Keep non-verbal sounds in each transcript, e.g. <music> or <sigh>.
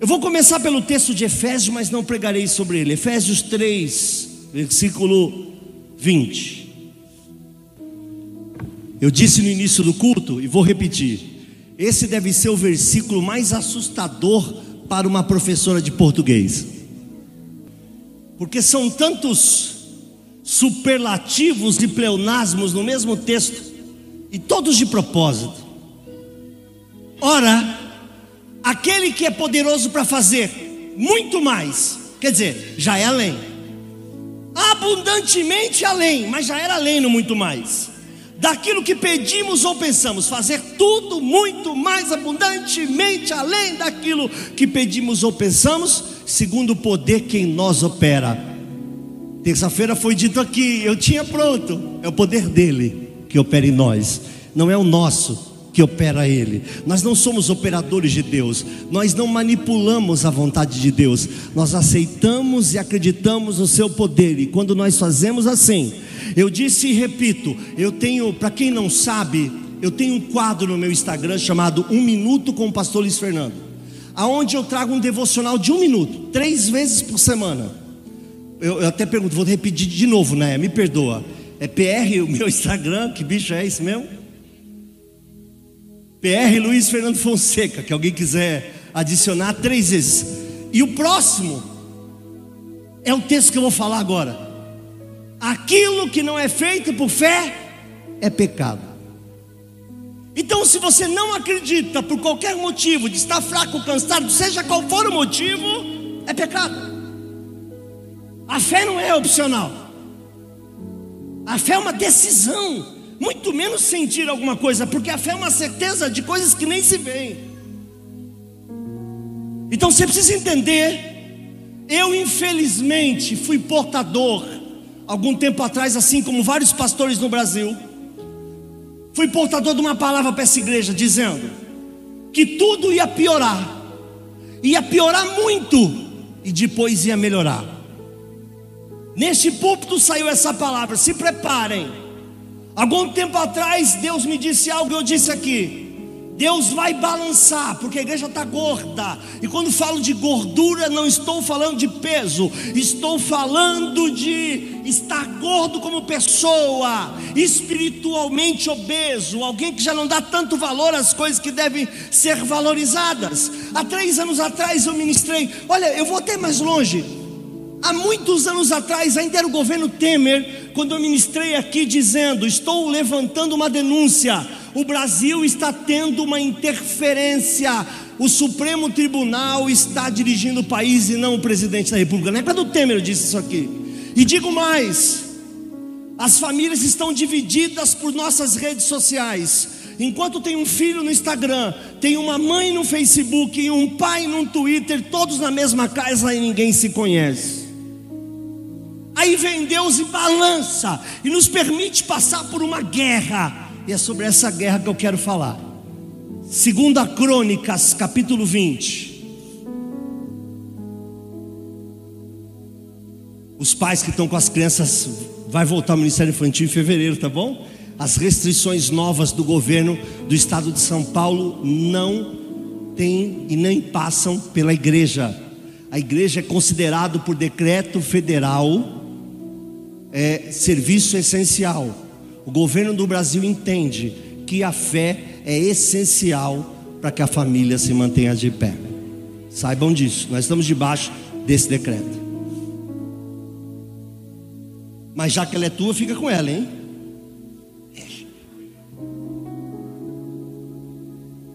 Eu vou começar pelo texto de Efésios, mas não pregarei sobre ele. Efésios 3, versículo 20. Eu disse no início do culto e vou repetir. Esse deve ser o versículo mais assustador para uma professora de português. Porque são tantos superlativos e pleonasmos no mesmo texto, e todos de propósito. Ora, aquele que é poderoso para fazer muito mais, quer dizer, já é além, abundantemente além, mas já era além no muito mais, daquilo que pedimos ou pensamos, fazer tudo muito mais abundantemente além daquilo que pedimos ou pensamos, segundo o poder que em nós opera. Terça-feira foi dito aqui, eu tinha pronto, é o poder dele que opera em nós, não é o nosso que opera Ele. Nós não somos operadores de Deus, nós não manipulamos a vontade de Deus, nós aceitamos e acreditamos no Seu poder, e quando nós fazemos assim, eu disse e repito, eu tenho, para quem não sabe, eu tenho um quadro no meu Instagram chamado Um Minuto com o Pastor Luiz Fernando, aonde eu trago um devocional de um minuto, três vezes por semana. Eu, eu até pergunto, vou repetir de novo, né? Me perdoa. É PR o meu Instagram, que bicho é esse mesmo? PR Luiz Fernando Fonseca, que alguém quiser adicionar três vezes. E o próximo é o texto que eu vou falar agora. Aquilo que não é feito por fé é pecado. Então, se você não acredita por qualquer motivo de estar fraco, cansado, seja qual for o motivo, é pecado. A fé não é opcional. A fé é uma decisão muito menos sentir alguma coisa, porque a fé é uma certeza de coisas que nem se veem. Então você precisa entender. Eu, infelizmente, fui portador, algum tempo atrás, assim como vários pastores no Brasil, fui portador de uma palavra para essa igreja, dizendo que tudo ia piorar, ia piorar muito, e depois ia melhorar. Neste púlpito saiu essa palavra: se preparem Algum tempo atrás, Deus me disse algo, eu disse aqui. Deus vai balançar, porque a igreja está gorda. E quando falo de gordura, não estou falando de peso, estou falando de estar gordo como pessoa, espiritualmente obeso, alguém que já não dá tanto valor às coisas que devem ser valorizadas. Há três anos atrás eu ministrei, olha, eu vou até mais longe. Há muitos anos atrás, ainda era o governo Temer, quando eu ministrei aqui dizendo: Estou levantando uma denúncia, o Brasil está tendo uma interferência, o Supremo Tribunal está dirigindo o país e não o presidente da República. Na época do Temer eu disse isso aqui. E digo mais: as famílias estão divididas por nossas redes sociais. Enquanto tem um filho no Instagram, tem uma mãe no Facebook e um pai no Twitter, todos na mesma casa e ninguém se conhece. Aí vem Deus e balança e nos permite passar por uma guerra. E é sobre essa guerra que eu quero falar. Segunda Crônicas, capítulo 20. Os pais que estão com as crianças vai voltar ao Ministério Infantil em fevereiro, tá bom? As restrições novas do governo do estado de São Paulo não têm e nem passam pela igreja. A igreja é considerado por decreto federal é serviço essencial. O governo do Brasil entende que a fé é essencial para que a família se mantenha de pé. Saibam disso, nós estamos debaixo desse decreto. Mas já que ela é tua, fica com ela, hein?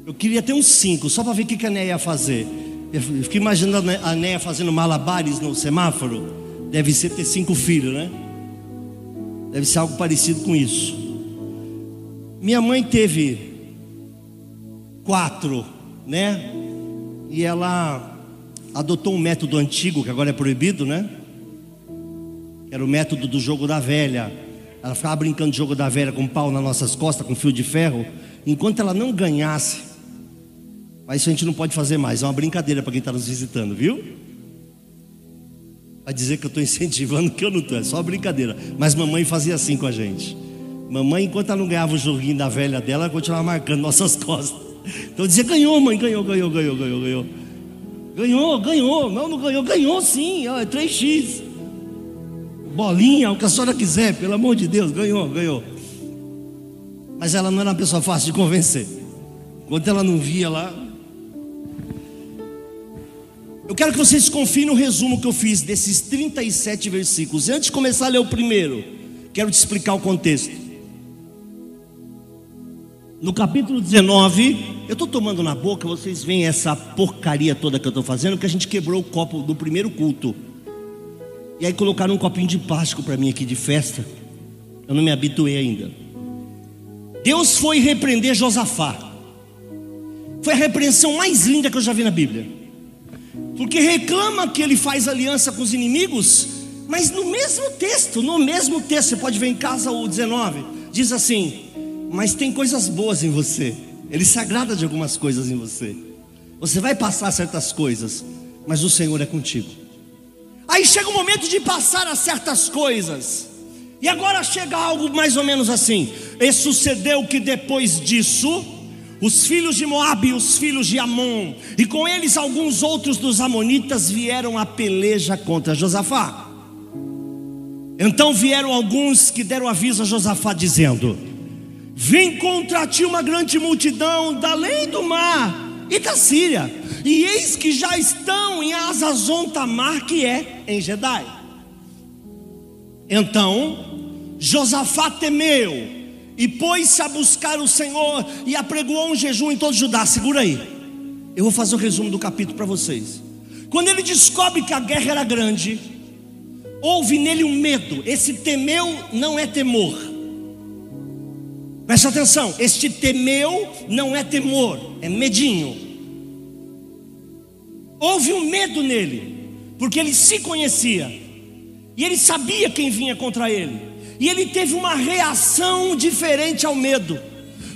Eu queria ter uns cinco, só para ver o que a Néia ia fazer. Eu fiquei imaginando a Néia fazendo malabares no semáforo. Deve ser ter cinco filhos, né? Deve ser algo parecido com isso. Minha mãe teve quatro, né? E ela adotou um método antigo, que agora é proibido, né? Era o método do jogo da velha. Ela ficava brincando de jogo da velha com pau nas nossas costas, com fio de ferro. Enquanto ela não ganhasse, mas isso a gente não pode fazer mais, é uma brincadeira para quem está nos visitando, viu? Vai dizer que eu estou incentivando, que eu não estou, é só brincadeira. Mas mamãe fazia assim com a gente. Mamãe, enquanto ela não ganhava o joguinho da velha dela, ela continuava marcando nossas <laughs> costas. Então dizia: ganhou, mãe, ganhou, ganhou, ganhou, ganhou, ganhou. Ganhou, ganhou. Não, não ganhou, ganhou sim, é 3x. Bolinha, o que a senhora quiser, pelo amor de Deus, ganhou, ganhou. Mas ela não era uma pessoa fácil de convencer. Enquanto ela não via lá. Eu quero que vocês confiem no resumo que eu fiz desses 37 versículos. E antes de começar a ler o primeiro, quero te explicar o contexto. No capítulo 19, eu estou tomando na boca, vocês veem essa porcaria toda que eu estou fazendo, que a gente quebrou o copo do primeiro culto. E aí colocaram um copinho de plástico para mim aqui de festa. Eu não me habituei ainda. Deus foi repreender Josafá. Foi a repreensão mais linda que eu já vi na Bíblia. Porque reclama que ele faz aliança com os inimigos, mas no mesmo texto, no mesmo texto, você pode ver em casa o 19, diz assim: mas tem coisas boas em você. Ele se agrada de algumas coisas em você. Você vai passar certas coisas, mas o Senhor é contigo. Aí chega o momento de passar a certas coisas. E agora chega algo mais ou menos assim. E sucedeu que depois disso, os filhos de Moabe e os filhos de Amon, e com eles alguns outros dos amonitas vieram a peleja contra Josafá. Então vieram alguns que deram aviso a Josafá dizendo: Vem contra ti uma grande multidão da além do mar e da Síria, e eis que já estão em Azazon Tamar, que é em Gedai. Então Josafá temeu e pôs-se a buscar o Senhor e apregoou um jejum em todo Judá. Segura aí, eu vou fazer o resumo do capítulo para vocês. Quando ele descobre que a guerra era grande, houve nele um medo. Esse temeu não é temor. Preste atenção, este temeu não é temor, é medinho. Houve um medo nele, porque ele se conhecia, e ele sabia quem vinha contra ele, e ele teve uma reação diferente ao medo.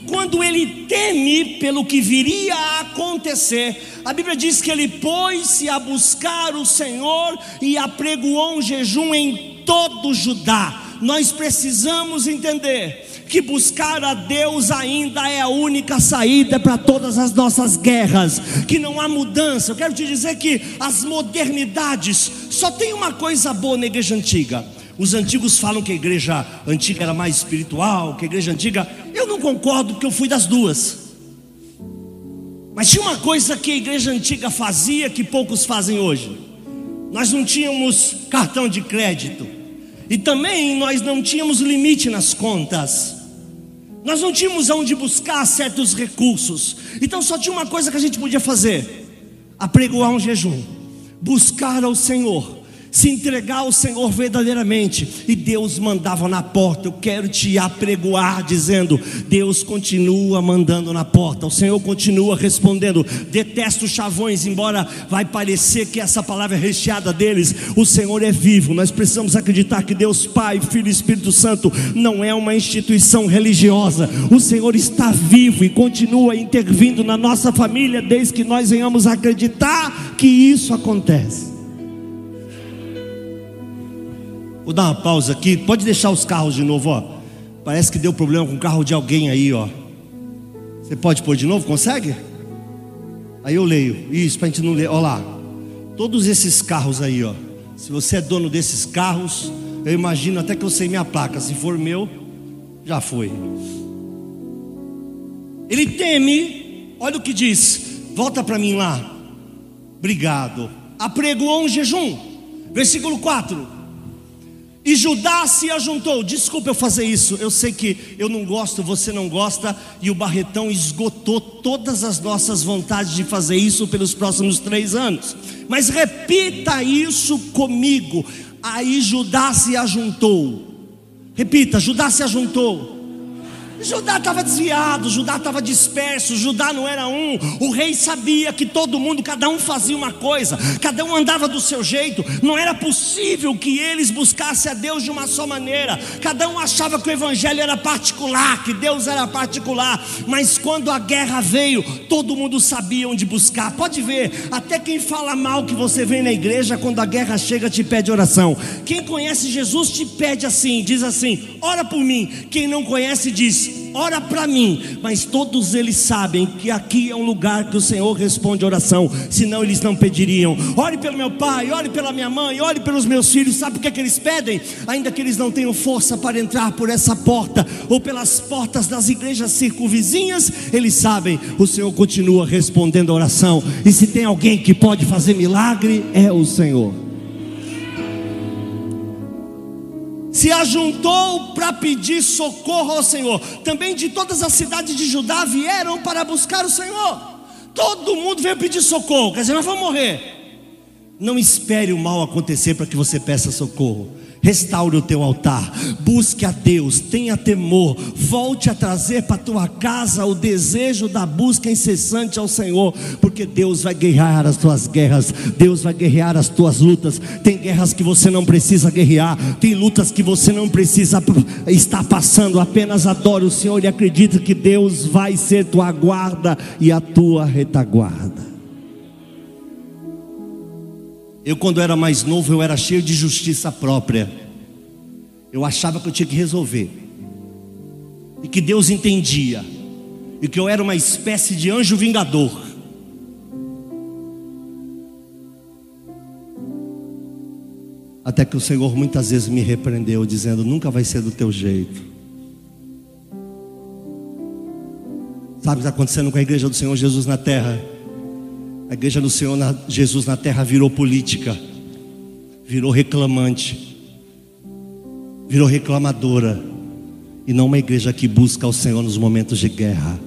Quando ele teme pelo que viria a acontecer, a Bíblia diz que ele pôs-se a buscar o Senhor e apregoou um jejum em todo Judá. Nós precisamos entender que buscar a Deus ainda é a única saída para todas as nossas guerras, que não há mudança. Eu quero te dizer que as modernidades só tem uma coisa boa na igreja antiga. Os antigos falam que a igreja antiga era mais espiritual, que a igreja antiga. Eu não concordo porque eu fui das duas. Mas tinha uma coisa que a igreja antiga fazia que poucos fazem hoje. Nós não tínhamos cartão de crédito. E também nós não tínhamos limite nas contas. Nós não tínhamos aonde buscar certos recursos. Então só tinha uma coisa que a gente podia fazer: apregoar um jejum, buscar ao Senhor se entregar ao Senhor verdadeiramente, e Deus mandava na porta. Eu quero te apregoar, dizendo: Deus continua mandando na porta, o Senhor continua respondendo. Detesto chavões, embora vai parecer que essa palavra é recheada deles, o Senhor é vivo. Nós precisamos acreditar que Deus Pai, Filho e Espírito Santo não é uma instituição religiosa, o Senhor está vivo e continua intervindo na nossa família, desde que nós venhamos acreditar que isso acontece. Vou dar uma pausa aqui. Pode deixar os carros de novo, ó. Parece que deu problema com o carro de alguém aí, ó. Você pode pôr de novo? Consegue? Aí eu leio. Isso, para a gente não ler. Olha lá. Todos esses carros aí, ó. Se você é dono desses carros, eu imagino até que eu sei minha placa. Se for meu, já foi. Ele teme, olha o que diz. Volta para mim lá. Obrigado. Apregoou um jejum. Versículo 4. E Judá se ajuntou. Desculpa eu fazer isso. Eu sei que eu não gosto, você não gosta. E o Barretão esgotou todas as nossas vontades de fazer isso pelos próximos três anos. Mas repita isso comigo. Aí Judá se ajuntou. Repita: Judá se ajuntou. Judá estava desviado, Judá estava disperso, Judá não era um. O rei sabia que todo mundo, cada um fazia uma coisa, cada um andava do seu jeito. Não era possível que eles buscassem a Deus de uma só maneira. Cada um achava que o evangelho era particular, que Deus era particular. Mas quando a guerra veio, todo mundo sabia onde buscar. Pode ver, até quem fala mal que você vem na igreja, quando a guerra chega, te pede oração. Quem conhece Jesus te pede assim, diz assim: ora por mim. Quem não conhece diz ora para mim, mas todos eles sabem que aqui é um lugar que o Senhor responde oração, senão eles não pediriam. Ore pelo meu pai, ore pela minha mãe, ore pelos meus filhos. Sabe o que é que eles pedem? Ainda que eles não tenham força para entrar por essa porta ou pelas portas das igrejas circunvizinhas, eles sabem, o Senhor continua respondendo a oração. E se tem alguém que pode fazer milagre, é o Senhor. Se ajuntou para pedir socorro ao Senhor. Também de todas as cidades de Judá vieram para buscar o Senhor. Todo mundo veio pedir socorro. Quer dizer, nós vamos morrer. Não espere o mal acontecer para que você peça socorro. Restaure o teu altar, busque a Deus, tenha temor, volte a trazer para tua casa o desejo da busca incessante ao Senhor, porque Deus vai guerrear as tuas guerras, Deus vai guerrear as tuas lutas. Tem guerras que você não precisa guerrear, tem lutas que você não precisa estar passando, apenas adore o Senhor e acredite que Deus vai ser tua guarda e a tua retaguarda. Eu, quando era mais novo, eu era cheio de justiça própria. Eu achava que eu tinha que resolver. E que Deus entendia. E que eu era uma espécie de anjo vingador. Até que o Senhor muitas vezes me repreendeu, dizendo: Nunca vai ser do teu jeito. Sabe o que está acontecendo com a igreja do Senhor Jesus na terra? A igreja do Senhor Jesus na terra virou política, virou reclamante, virou reclamadora, e não uma igreja que busca o Senhor nos momentos de guerra.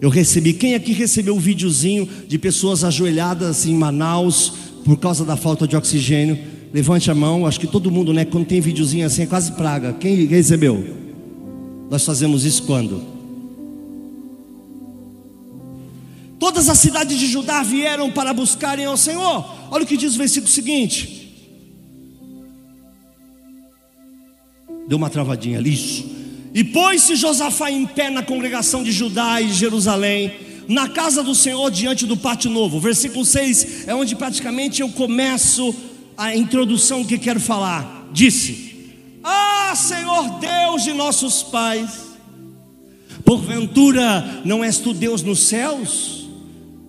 Eu recebi, quem aqui recebeu um videozinho de pessoas ajoelhadas em Manaus por causa da falta de oxigênio? Levante a mão, acho que todo mundo, né? Quando tem videozinho assim é quase praga. Quem recebeu? Nós fazemos isso quando? Todas as cidades de Judá vieram para buscarem ao Senhor. Olha o que diz o versículo seguinte. Deu uma travadinha ali. Isso. E pôs-se Josafá em pé na congregação de Judá e Jerusalém, na casa do Senhor, diante do pátio novo. Versículo 6 é onde praticamente eu começo a introdução que quero falar. Disse: Ah, Senhor Deus de nossos pais, porventura não és tu Deus nos céus?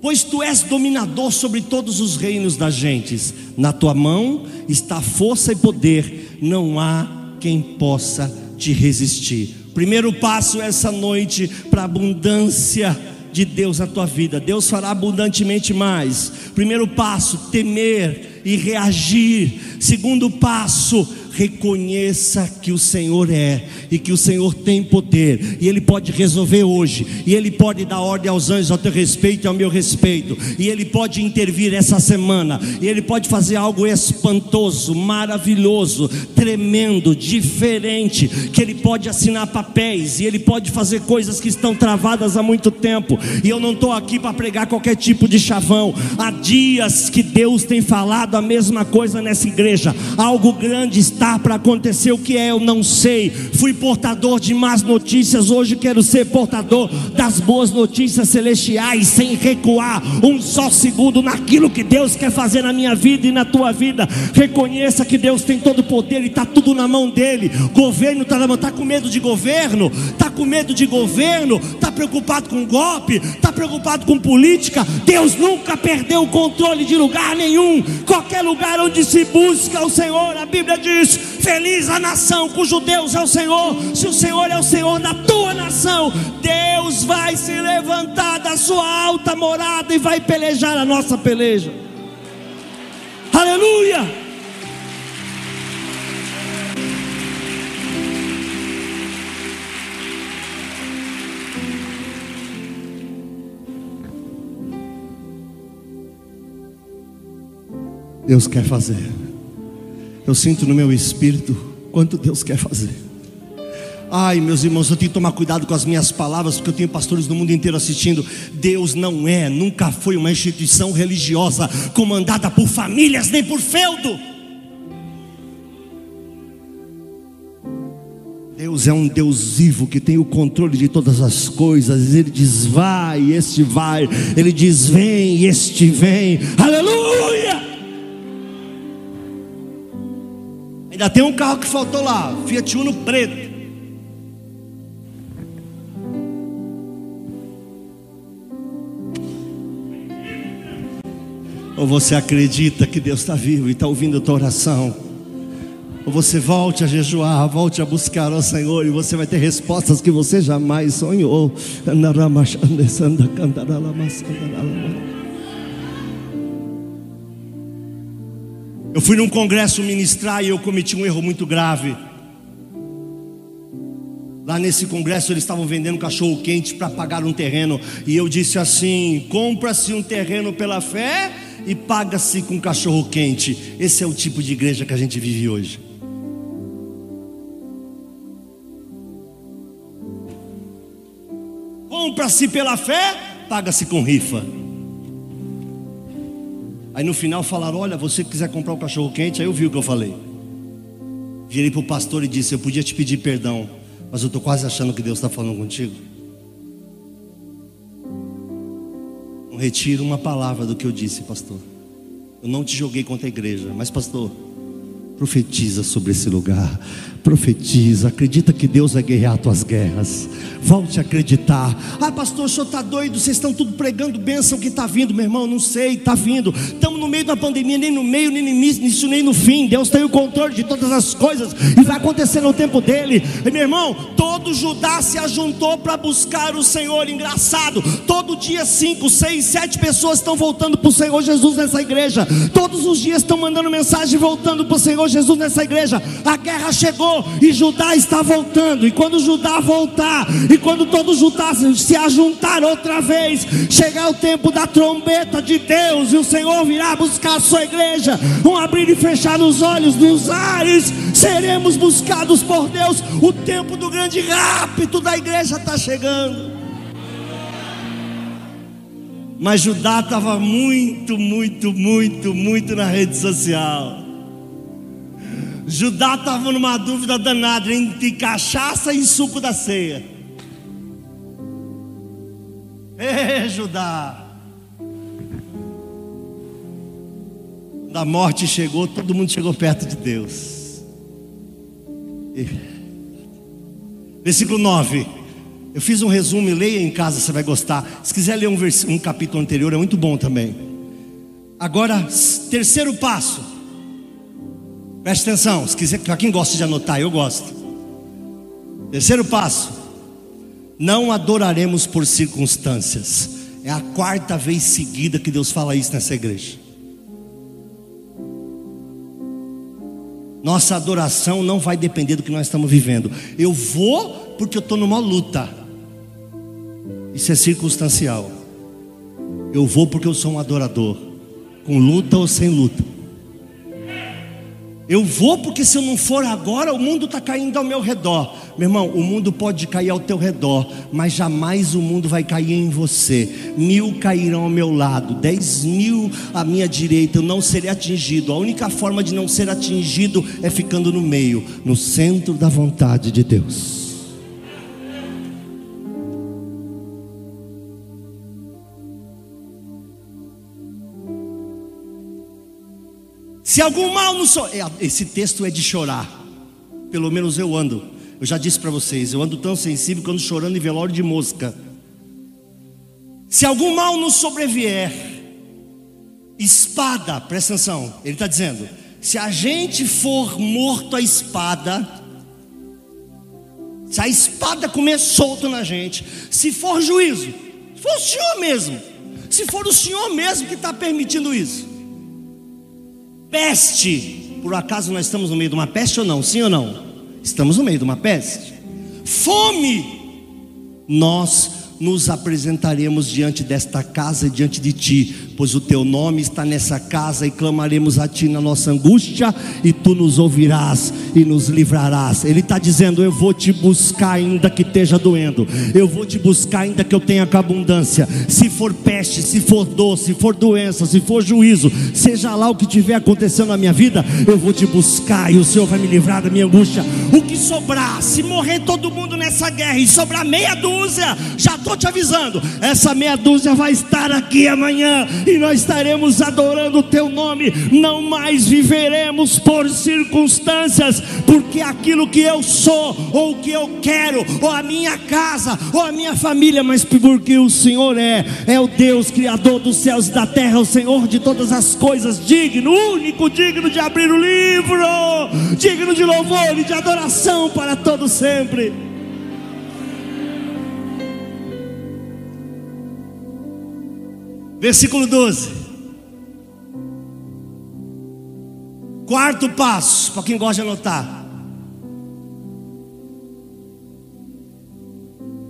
Pois tu és dominador sobre todos os reinos das gentes. Na tua mão está força e poder, não há quem possa te resistir. Primeiro passo essa noite para abundância de Deus na tua vida. Deus fará abundantemente mais. Primeiro passo, temer e reagir. Segundo passo, reconheça que o Senhor é e que o Senhor tem poder e Ele pode resolver hoje e Ele pode dar ordem aos anjos ao teu respeito e ao meu respeito e Ele pode intervir essa semana e Ele pode fazer algo espantoso, maravilhoso, tremendo, diferente, que Ele pode assinar papéis e Ele pode fazer coisas que estão travadas há muito tempo e eu não estou aqui para pregar qualquer tipo de chavão. Há dias que Deus tem falado a mesma coisa nessa igreja, algo grande está para acontecer, o que é eu não sei. Fui portador de más notícias, hoje quero ser portador das boas notícias celestiais, sem recuar um só segundo naquilo que Deus quer fazer na minha vida e na tua vida. Reconheça que Deus tem todo o poder e está tudo na mão dele. Governo está na mão, está com medo de governo, está com medo de governo, está preocupado com golpe, está preocupado com política. Deus nunca perdeu o controle de lugar nenhum. Qualquer lugar onde se busca o Senhor, a Bíblia diz Feliz a nação cujo Deus é o Senhor. Se o Senhor é o Senhor da tua nação, Deus vai se levantar da sua alta morada e vai pelejar a nossa peleja. Aleluia! Deus quer fazer. Eu sinto no meu espírito quanto Deus quer fazer. Ai, meus irmãos, eu tenho que tomar cuidado com as minhas palavras, porque eu tenho pastores do mundo inteiro assistindo. Deus não é, nunca foi uma instituição religiosa comandada por famílias nem por feudo. Deus é um Deus vivo que tem o controle de todas as coisas. Ele diz vai, e este vai. Ele diz vem, e este vem. Aleluia! Ainda tem um carro que faltou lá, Fiat Uno preto. Ou você acredita que Deus está vivo e está ouvindo a tua oração? Ou você volte a jejuar, volte a buscar ao Senhor e você vai ter respostas que você jamais sonhou. Eu fui num congresso ministrar e eu cometi um erro muito grave. Lá nesse congresso eles estavam vendendo cachorro quente para pagar um terreno e eu disse assim: compra-se um terreno pela fé e paga-se com cachorro quente. Esse é o tipo de igreja que a gente vive hoje. compra-se pela fé, paga-se com rifa. Aí no final falaram: Olha, você quiser comprar um cachorro quente, aí eu vi o que eu falei. Virei para o pastor e disse: Eu podia te pedir perdão, mas eu estou quase achando que Deus está falando contigo. Não retiro uma palavra do que eu disse, pastor. Eu não te joguei contra a igreja, mas, pastor, profetiza sobre esse lugar profetiza, acredita que Deus vai guerrear tuas guerras. Volte a acreditar. Ah, pastor, o senhor está doido? Vocês estão tudo pregando bênção que está vindo, meu irmão. Não sei, está vindo. Estamos no meio da pandemia, nem no meio, nem no início, nem no fim. Deus tem o controle de todas as coisas e vai acontecer no tempo dele. E, meu irmão, todo Judá se ajuntou para buscar o Senhor. Engraçado, todo dia cinco, seis, sete pessoas estão voltando para o Senhor Jesus nessa igreja. Todos os dias estão mandando mensagem voltando para o Senhor Jesus nessa igreja. A guerra chegou e Judá está voltando. E quando Judá voltar, e quando todos Judá se ajuntar outra vez, chegar o tempo da trombeta de Deus, e o Senhor virá buscar a sua igreja, um abrir e fechar os olhos nos ares, seremos buscados por Deus. O tempo do grande rápido da igreja está chegando. Mas Judá estava muito, muito, muito, muito na rede social. Judá estava numa dúvida danada entre cachaça e suco da ceia. Ê, Judá! Da morte chegou, todo mundo chegou perto de Deus. E... Versículo 9. Eu fiz um resumo, leia em casa, você vai gostar. Se quiser ler um, vers... um capítulo anterior, é muito bom também. Agora, terceiro passo. Preste atenção, se quiser, para quem gosta de anotar, eu gosto. Terceiro passo: não adoraremos por circunstâncias. É a quarta vez seguida que Deus fala isso nessa igreja. Nossa adoração não vai depender do que nós estamos vivendo. Eu vou porque eu estou numa luta. Isso é circunstancial. Eu vou porque eu sou um adorador, com luta ou sem luta. Eu vou porque se eu não for agora, o mundo está caindo ao meu redor. Meu irmão, o mundo pode cair ao teu redor, mas jamais o mundo vai cair em você. Mil cairão ao meu lado, dez mil à minha direita, eu não serei atingido. A única forma de não ser atingido é ficando no meio, no centro da vontade de Deus. Se algum mal não sou. É, esse texto é de chorar. Pelo menos eu ando. Eu já disse para vocês, eu ando tão sensível que ando chorando em velório de mosca. Se algum mal nos sobrevier, espada, presta atenção, ele está dizendo: se a gente for morto à espada, se a espada comer solto na gente, se for juízo, se for o Senhor mesmo, se for o Senhor mesmo que está permitindo isso, Peste, por acaso nós estamos no meio de uma peste ou não? Sim ou não? Estamos no meio de uma peste. Fome, nós nos apresentaremos diante desta casa e diante de ti pois o teu nome está nessa casa e clamaremos a ti na nossa angústia, e tu nos ouvirás e nos livrarás. Ele está dizendo: Eu vou te buscar, ainda que esteja doendo, eu vou te buscar, ainda que eu tenha com abundância. Se for peste, se for dor, se for doença, se for juízo, seja lá o que tiver acontecendo na minha vida, eu vou te buscar e o Senhor vai me livrar da minha angústia. O que sobrar, se morrer todo mundo nessa guerra e sobrar meia dúzia, já estou te avisando, essa meia dúzia vai estar aqui amanhã e nós estaremos adorando o teu nome. Não mais viveremos por circunstâncias, porque aquilo que eu sou, ou o que eu quero, ou a minha casa, ou a minha família, mas porque o Senhor é, é o Deus Criador dos céus e da terra, o Senhor de todas as coisas, digno, único, digno de abrir o livro, digno de louvor e de adoração para todo sempre. Versículo 12. Quarto passo, para quem gosta de anotar.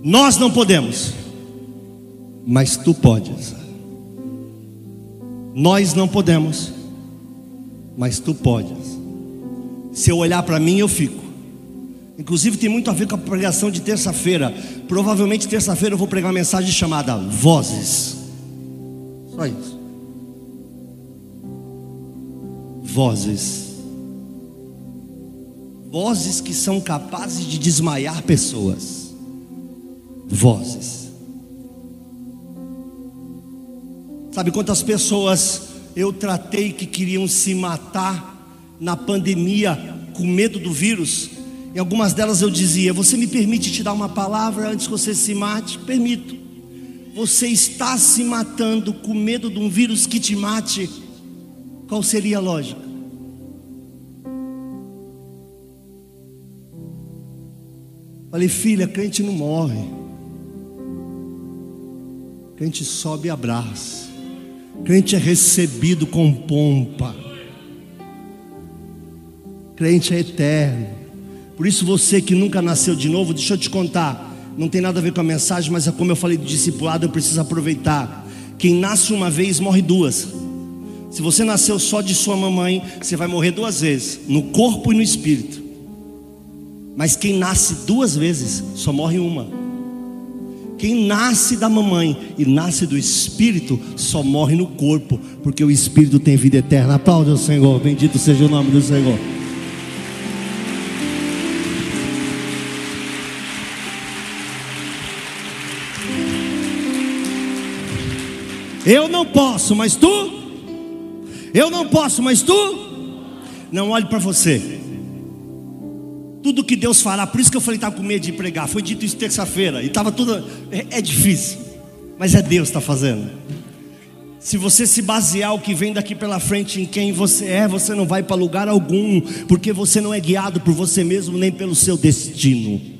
Nós não podemos, mas tu podes. Nós não podemos, mas tu podes. Se eu olhar para mim, eu fico. Inclusive tem muito a ver com a pregação de terça-feira. Provavelmente terça-feira eu vou pregar uma mensagem chamada Vozes. Só isso. Vozes. Vozes que são capazes de desmaiar pessoas. Vozes. Sabe quantas pessoas eu tratei que queriam se matar na pandemia com medo do vírus? Em algumas delas eu dizia: Você me permite te dar uma palavra antes que você se mate? Permito você está se matando com medo de um vírus que te mate, qual seria a lógica? Falei, filha, crente não morre. Crente sobe e abraça. Crente é recebido com pompa. Crente é eterno. Por isso você que nunca nasceu de novo, deixa eu te contar não tem nada a ver com a mensagem, mas é como eu falei do discipulado, eu preciso aproveitar. Quem nasce uma vez morre duas. Se você nasceu só de sua mamãe, você vai morrer duas vezes, no corpo e no espírito. Mas quem nasce duas vezes, só morre uma. Quem nasce da mamãe e nasce do espírito, só morre no corpo, porque o espírito tem vida eterna. Aplaude o Senhor, bendito seja o nome do Senhor. Eu não posso, mas tu? Eu não posso, mas tu? Não olhe para você. Tudo que Deus fará, por isso que eu falei que estava com medo de pregar. Foi dito isso terça-feira e estava tudo. É, é, difícil, mas é Deus que está fazendo. Se você se basear o que vem daqui pela frente em quem você é, você não vai para lugar algum, porque você não é guiado por você mesmo nem pelo seu destino.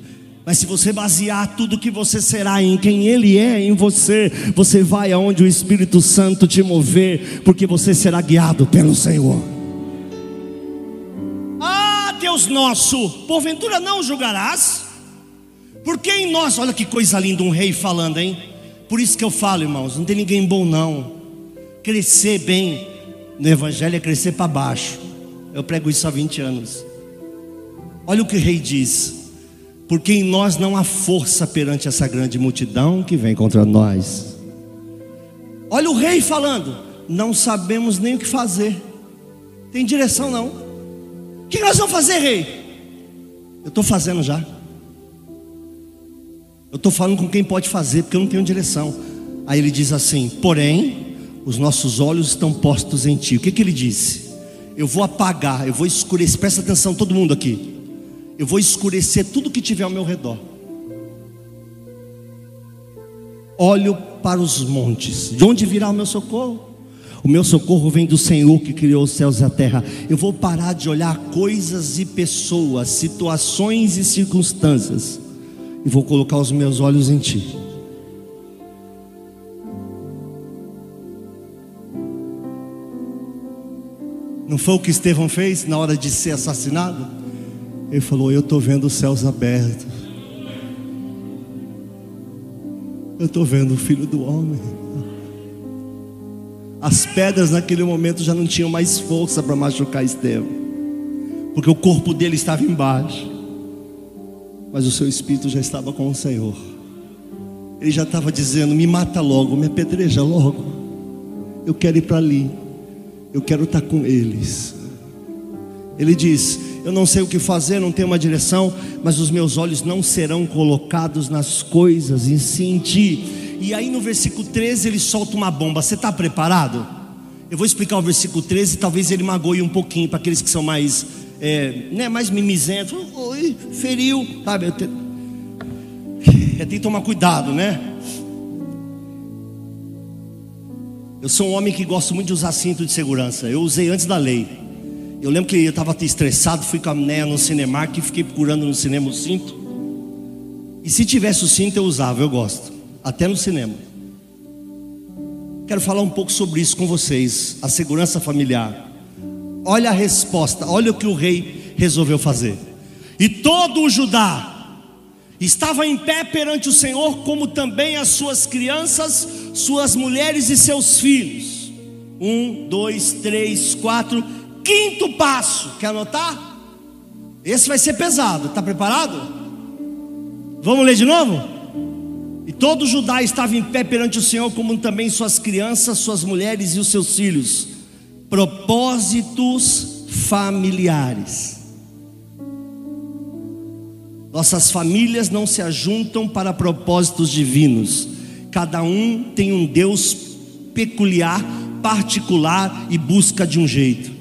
Mas se você basear tudo que você será em quem Ele é em você, você vai aonde o Espírito Santo te mover, porque você será guiado pelo Senhor. Ah, Deus nosso, porventura não julgarás? Porque em nós, olha que coisa linda, um rei falando, hein? Por isso que eu falo, irmãos, não tem ninguém bom não. Crescer bem no Evangelho é crescer para baixo. Eu prego isso há 20 anos. Olha o que o rei diz porque em nós não há força perante essa grande multidão que vem contra nós. Olha o rei falando: não sabemos nem o que fazer, tem direção não. O que nós vamos fazer, rei? Eu estou fazendo já. Eu estou falando com quem pode fazer, porque eu não tenho direção. Aí ele diz assim: porém, os nossos olhos estão postos em ti. O que, que ele disse? Eu vou apagar, eu vou escurecer. Presta atenção, todo mundo aqui eu vou escurecer tudo que tiver ao meu redor. Olho para os montes, de onde virá o meu socorro? O meu socorro vem do Senhor que criou os céus e a terra. Eu vou parar de olhar coisas e pessoas, situações e circunstâncias, e vou colocar os meus olhos em Ti. Não foi o que Estevão fez na hora de ser assassinado? Ele falou: Eu estou vendo os céus abertos. Eu estou vendo o filho do homem. As pedras naquele momento já não tinham mais força para machucar Estevão, porque o corpo dele estava embaixo, mas o seu espírito já estava com o Senhor. Ele já estava dizendo: Me mata logo, me apedreja logo. Eu quero ir para ali, eu quero estar com eles. Ele diz: Eu não sei o que fazer, não tenho uma direção, mas os meus olhos não serão colocados nas coisas, e sim em ti. E aí no versículo 13 ele solta uma bomba. Você está preparado? Eu vou explicar o versículo 13, talvez ele magoe um pouquinho para aqueles que são mais, é, né, mais mimizentos. Oi, feriu, sabe? <laughs> É, tem que tomar cuidado, né? Eu sou um homem que gosto muito de usar cinto de segurança. Eu usei antes da lei. Eu lembro que eu estava estressado, fui com a Néia no Cinemark e fiquei procurando no cinema o cinto. E se tivesse o cinto, eu usava, eu gosto até no cinema. Quero falar um pouco sobre isso com vocês, a segurança familiar. Olha a resposta, olha o que o rei resolveu fazer. E todo o Judá estava em pé perante o Senhor, como também as suas crianças, suas mulheres e seus filhos. Um, dois, três, quatro. Quinto passo, quer anotar? Esse vai ser pesado, está preparado? Vamos ler de novo? E todo Judá estava em pé perante o Senhor, como também suas crianças, suas mulheres e os seus filhos. Propósitos familiares. Nossas famílias não se ajuntam para propósitos divinos. Cada um tem um Deus peculiar, particular e busca de um jeito.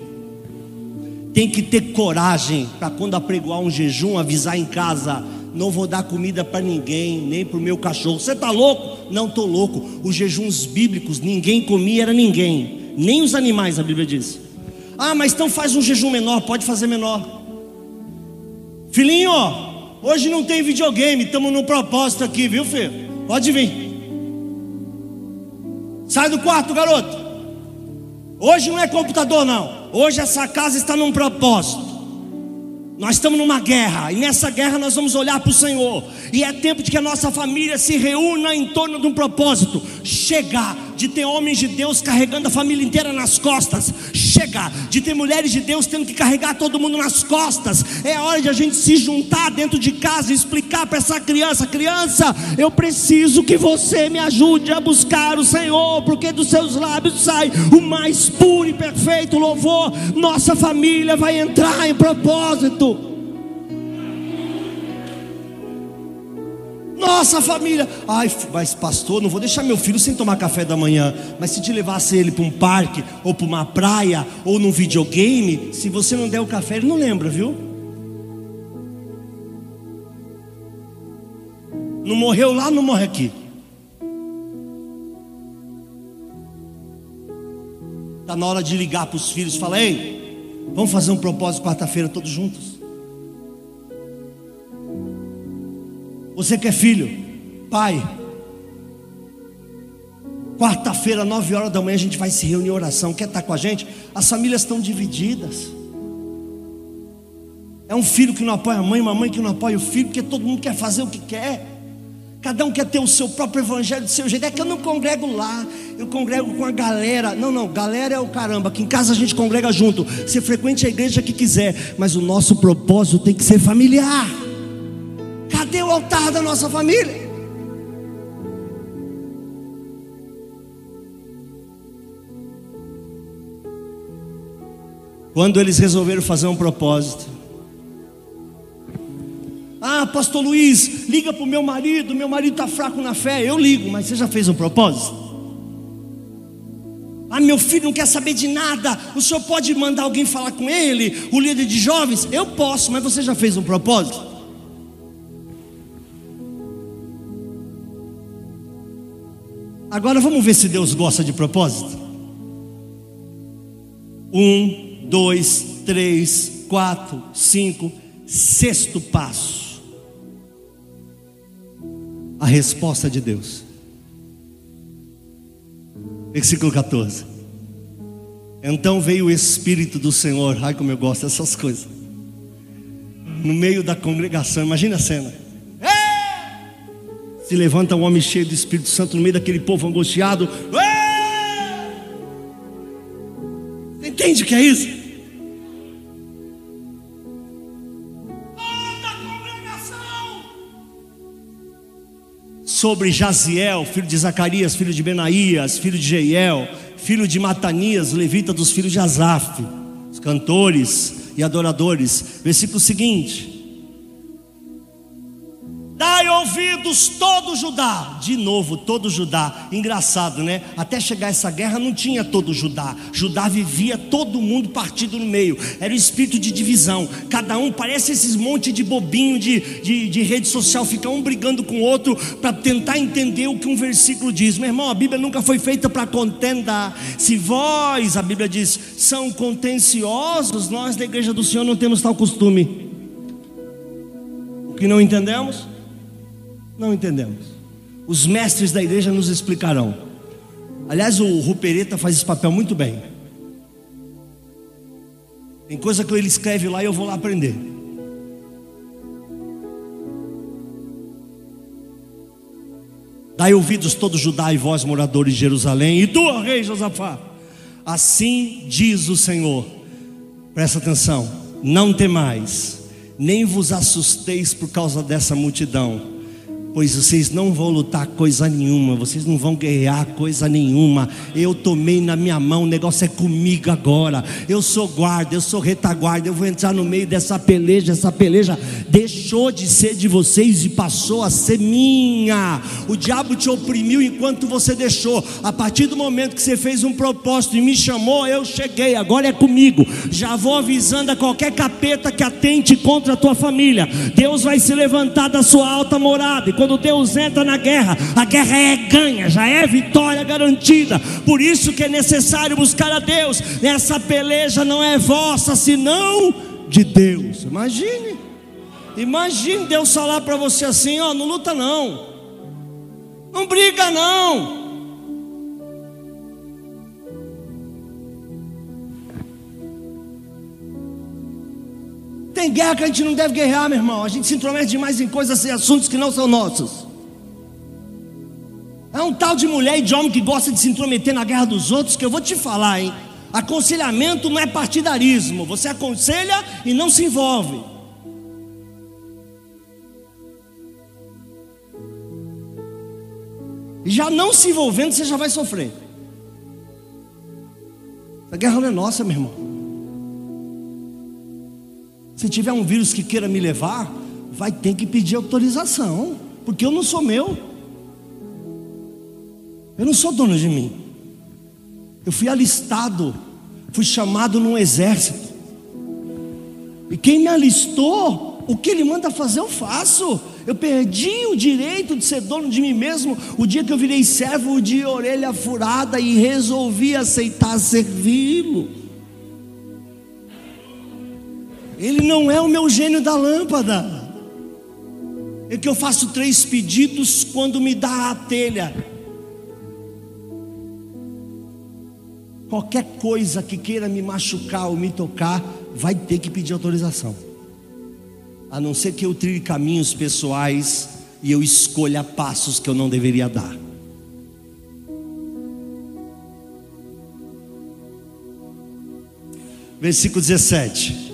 Tem que ter coragem para quando apregoar um jejum, avisar em casa: não vou dar comida para ninguém, nem para o meu cachorro. Você está louco? Não estou louco. Os jejuns bíblicos, ninguém comia, era ninguém, nem os animais, a Bíblia diz. Ah, mas então faz um jejum menor, pode fazer menor. Filhinho, hoje não tem videogame, estamos no propósito aqui, viu, filho? Pode vir. Sai do quarto, garoto. Hoje não é computador, não. Hoje essa casa está num propósito. Nós estamos numa guerra, e nessa guerra nós vamos olhar para o Senhor, e é tempo de que a nossa família se reúna em torno de um propósito: chegar, de ter homens de Deus carregando a família inteira nas costas, chegar, de ter mulheres de Deus tendo que carregar todo mundo nas costas. É hora de a gente se juntar dentro de casa e explicar para essa criança: criança, eu preciso que você me ajude a buscar o Senhor, porque dos seus lábios sai o mais puro e perfeito louvor. Nossa família vai entrar em propósito. Nossa família, ai, mas pastor, não vou deixar meu filho sem tomar café da manhã. Mas se te levasse ele para um parque, ou para uma praia, ou num videogame, se você não der o café, ele não lembra, viu? Não morreu lá, não morre aqui. Está na hora de ligar para os filhos e falar: ei, vamos fazer um propósito quarta-feira todos juntos. Você que é filho, pai. Quarta-feira, nove horas da manhã, a gente vai se reunir em oração. Quer estar com a gente? As famílias estão divididas. É um filho que não apoia a mãe, uma mãe que não apoia o filho, porque todo mundo quer fazer o que quer. Cada um quer ter o seu próprio evangelho do seu jeito. É que eu não congrego lá, eu congrego com a galera. Não, não, galera é o caramba. Aqui em casa a gente congrega junto. Você frequente a igreja que quiser, mas o nosso propósito tem que ser familiar. Cadê o altar da nossa família? Quando eles resolveram fazer um propósito. Ah, pastor Luiz, liga para o meu marido, meu marido está fraco na fé. Eu ligo, mas você já fez um propósito? Ah, meu filho não quer saber de nada. O senhor pode mandar alguém falar com ele, o líder de jovens? Eu posso, mas você já fez um propósito? Agora vamos ver se Deus gosta de propósito. Um, dois, três, quatro, cinco, sexto passo. A resposta de Deus. Versículo 14. Então veio o Espírito do Senhor. Ai, como eu gosto dessas coisas. No meio da congregação, imagina a cena se levanta um homem cheio do Espírito Santo no meio daquele povo angustiado. entende o que é isso? Sobre Jaziel, filho de Zacarias, filho de Benaías, filho de Jeiel, filho de Matanias, levita dos filhos de Asaf, os cantores e adoradores. Versículo seguinte: Dai ouvidos todo Judá. De novo, todo Judá. Engraçado, né? Até chegar essa guerra não tinha todo Judá. Judá vivia todo mundo partido no meio. Era o espírito de divisão. Cada um parece esses monte de bobinho de, de, de rede social. Fica um brigando com o outro para tentar entender o que um versículo diz. Meu irmão, a Bíblia nunca foi feita para contenda. Se vós, a Bíblia diz, são contenciosos, nós da igreja do Senhor não temos tal costume. O que não entendemos? Não entendemos. Os mestres da igreja nos explicarão. Aliás, o Rupereta faz esse papel muito bem. Tem coisa que ele escreve lá e eu vou lá aprender. Dai ouvidos todo Judá e vós, moradores de Jerusalém, e tu, rei Josafá. Assim diz o Senhor. Presta atenção, não temais, nem vos assusteis por causa dessa multidão pois vocês não vão lutar coisa nenhuma, vocês não vão guerrear coisa nenhuma. Eu tomei na minha mão, o negócio é comigo agora. Eu sou guarda, eu sou retaguarda, eu vou entrar no meio dessa peleja. Essa peleja deixou de ser de vocês e passou a ser minha. O diabo te oprimiu enquanto você deixou. A partir do momento que você fez um propósito e me chamou, eu cheguei. Agora é comigo. Já vou avisando a qualquer capeta que atente contra a tua família. Deus vai se levantar da sua alta morada. E quando Deus entra na guerra, a guerra é ganha, já é vitória garantida. Por isso que é necessário buscar a Deus. Essa peleja não é vossa, senão de Deus. Imagine. Imagine Deus falar para você assim, ó, não luta não. Não briga não. Tem guerra que a gente não deve guerrear, meu irmão. A gente se intromete demais em coisas e assuntos que não são nossos. É um tal de mulher e de homem que gosta de se intrometer na guerra dos outros que eu vou te falar, hein? Aconselhamento não é partidarismo. Você aconselha e não se envolve. E já não se envolvendo, você já vai sofrer. A guerra não é nossa, meu irmão. Se tiver um vírus que queira me levar, vai ter que pedir autorização, porque eu não sou meu. Eu não sou dono de mim. Eu fui alistado, fui chamado num exército. E quem me alistou, o que ele manda fazer, eu faço. Eu perdi o direito de ser dono de mim mesmo o dia que eu virei servo de orelha furada e resolvi aceitar servi-lo. Ele não é o meu gênio da lâmpada. É que eu faço três pedidos quando me dá a telha. Qualquer coisa que queira me machucar ou me tocar, vai ter que pedir autorização. A não ser que eu trilhe caminhos pessoais e eu escolha passos que eu não deveria dar. Versículo 17.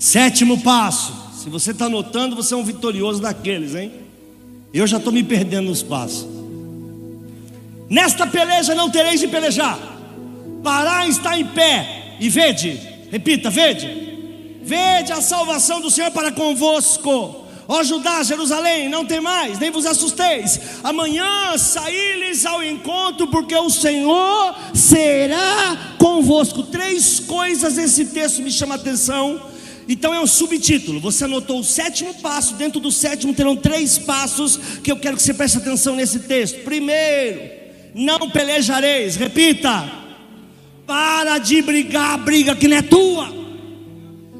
Sétimo passo. Se você está anotando, você é um vitorioso daqueles, hein? Eu já estou me perdendo nos passos. Nesta peleja não tereis de pelejar. Parar está em pé e vede. Repita, vede. Vede a salvação do Senhor para convosco. Ó Judá, Jerusalém, não tem mais, nem vos assusteis. Amanhã saí-lhes ao encontro, porque o Senhor será convosco. Três coisas esse texto me chama a atenção então é um subtítulo. Você anotou o sétimo passo. Dentro do sétimo terão três passos que eu quero que você preste atenção nesse texto. Primeiro, não pelejareis. Repita. Para de brigar briga que não é tua.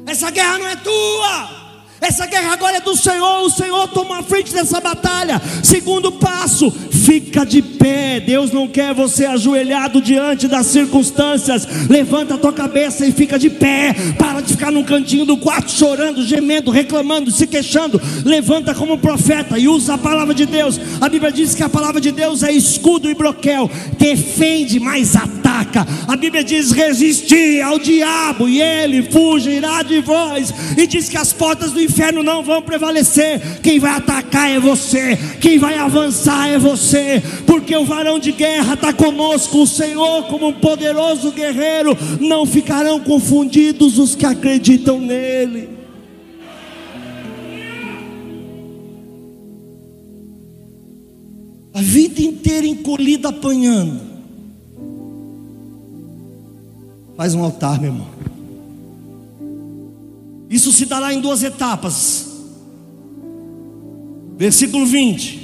Essa guerra não é tua. Essa guerra agora é do Senhor. O Senhor toma a frente dessa batalha. Segundo passo, fica de pé. Deus não quer você ajoelhado diante das circunstâncias. Levanta a tua cabeça e fica de pé. Para de ficar num cantinho do quarto chorando, gemendo, reclamando, se queixando. Levanta como profeta e usa a palavra de Deus. A Bíblia diz que a palavra de Deus é escudo e broquel. Defende, mas ataca. A Bíblia diz: resistir ao diabo e ele fugirá de vós. E diz que as portas do inferno não vão prevalecer. Quem vai atacar é você. Quem vai avançar é você. Porque o varão de guerra está conosco. O Senhor, como um poderoso guerreiro, não ficarão confundidos os que acreditam nele. A vida inteira encolhida apanhando. Faz um altar, meu irmão. Isso se dará em duas etapas. Versículo 20.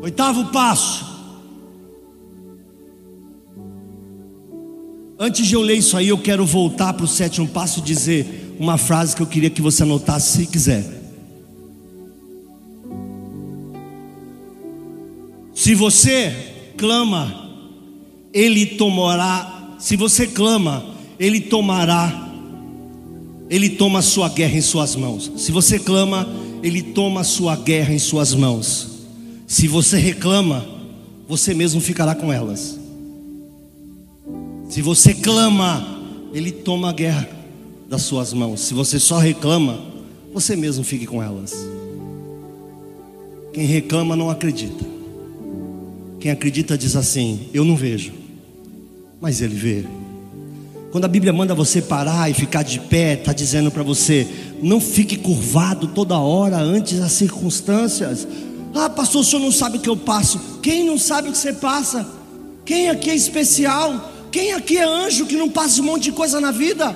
Oitavo passo. Antes de eu ler isso aí, eu quero voltar para o sétimo passo e dizer uma frase que eu queria que você anotasse se quiser. Se você clama, Ele tomará. Se você clama, Ele tomará. Ele toma a sua guerra em suas mãos. Se você clama, Ele toma a sua guerra em suas mãos. Se você reclama, você mesmo ficará com elas. Se você clama, Ele toma a guerra das suas mãos. Se você só reclama, você mesmo fique com elas. Quem reclama não acredita. Quem acredita diz assim: Eu não vejo, mas Ele vê. Quando a Bíblia manda você parar e ficar de pé, está dizendo para você: não fique curvado toda hora antes das circunstâncias. Ah, pastor, o senhor não sabe o que eu passo. Quem não sabe o que você passa? Quem aqui é especial? Quem aqui é anjo que não passa um monte de coisa na vida?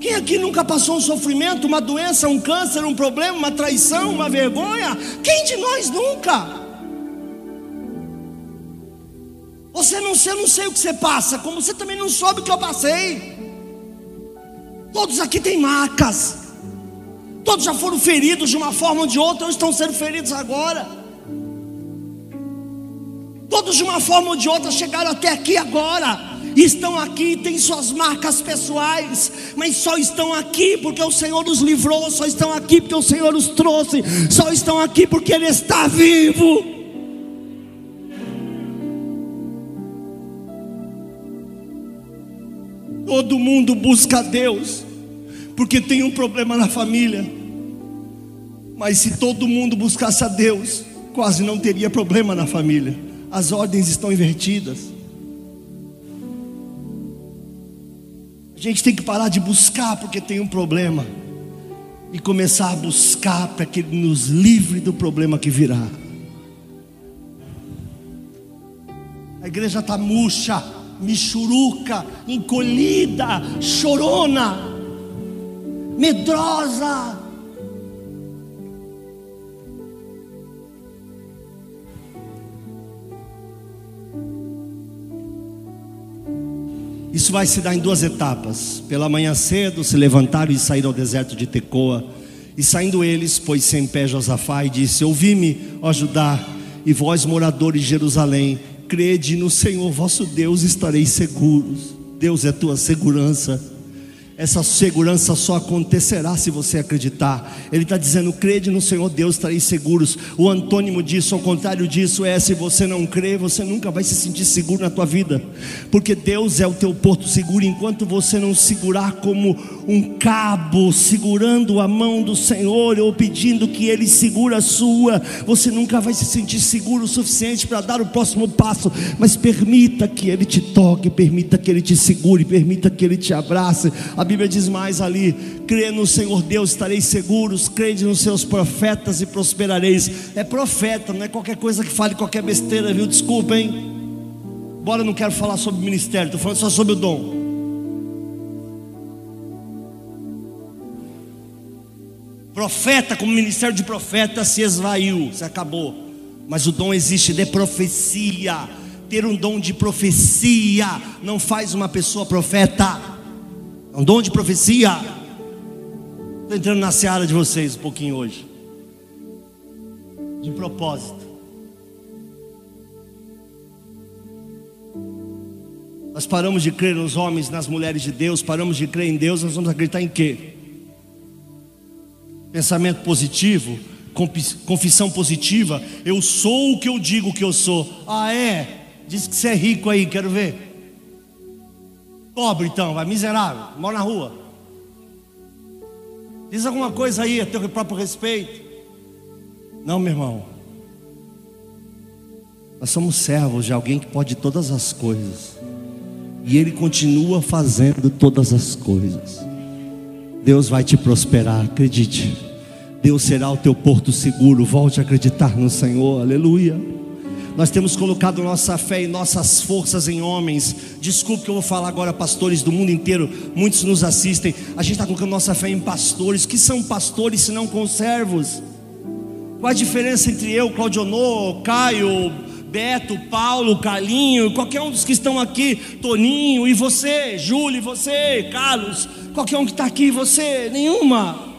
Quem aqui nunca passou um sofrimento, uma doença, um câncer, um problema, uma traição, uma vergonha? Quem de nós nunca? Você não sei, eu não sei o que você passa, como você também não soube o que eu passei. Todos aqui têm marcas. Todos já foram feridos de uma forma ou de outra, ou estão sendo feridos agora. Todos de uma forma ou de outra chegaram até aqui agora. Estão aqui, têm suas marcas pessoais, mas só estão aqui porque o Senhor os livrou, só estão aqui porque o Senhor os trouxe, só estão aqui porque Ele está vivo. Todo mundo busca a Deus, porque tem um problema na família. Mas se todo mundo buscasse a Deus, quase não teria problema na família. As ordens estão invertidas. A gente tem que parar de buscar porque tem um problema e começar a buscar para que Ele nos livre do problema que virá. A igreja está murcha, michuruca, encolhida, chorona, medrosa. Isso vai se dar em duas etapas. Pela manhã cedo se levantaram e saíram ao deserto de Tecoa. E saindo eles, pôs-se em pé Josafá e disse: Ouvi-me, ó Judá, e vós, moradores de Jerusalém, crede no Senhor vosso Deus, estareis seguros. Deus é tua segurança. Essa segurança só acontecerá se você acreditar. Ele está dizendo: crede no Senhor Deus, estareis seguros. O antônimo disso, ao contrário disso, é: se você não crê, você nunca vai se sentir seguro na tua vida, porque Deus é o teu porto seguro. Enquanto você não segurar como um cabo, segurando a mão do Senhor, ou pedindo que Ele segure a sua, você nunca vai se sentir seguro o suficiente para dar o próximo passo. Mas permita que Ele te toque, permita que Ele te segure, permita que Ele te abrace. A a Bíblia diz mais ali: crê no Senhor Deus, estareis seguros, crede nos seus profetas e prosperareis. É profeta, não é qualquer coisa que fale qualquer besteira, viu? Desculpa, hein? Bora, eu não quero falar sobre o ministério, estou falando só sobre o dom. Profeta, como ministério de profeta, se esvaiu, se acabou. Mas o dom existe de profecia. Ter um dom de profecia não faz uma pessoa profeta. É um dom de profecia. Estou entrando na seara de vocês um pouquinho hoje. de propósito. Nós paramos de crer nos homens, nas mulheres de Deus, paramos de crer em Deus, nós vamos acreditar em quê? Pensamento positivo, confissão positiva, eu sou o que eu digo que eu sou. Ah, é? Diz que você é rico aí, quero ver. Pobre então, vai miserável, mora na rua. Diz alguma coisa aí a teu próprio respeito. Não, meu irmão. Nós somos servos de alguém que pode todas as coisas. E Ele continua fazendo todas as coisas. Deus vai te prosperar, acredite. Deus será o teu porto seguro. Volte a acreditar no Senhor, aleluia. Nós temos colocado nossa fé e nossas forças em homens. Desculpe que eu vou falar agora, pastores do mundo inteiro, muitos nos assistem. A gente está colocando nossa fé em pastores. que são pastores se não conservos? Qual a diferença entre eu, Claudionô, Caio, Beto, Paulo, Carlinho, qualquer um dos que estão aqui, Toninho, e você, Júlio, e você, Carlos, qualquer um que está aqui, você, nenhuma.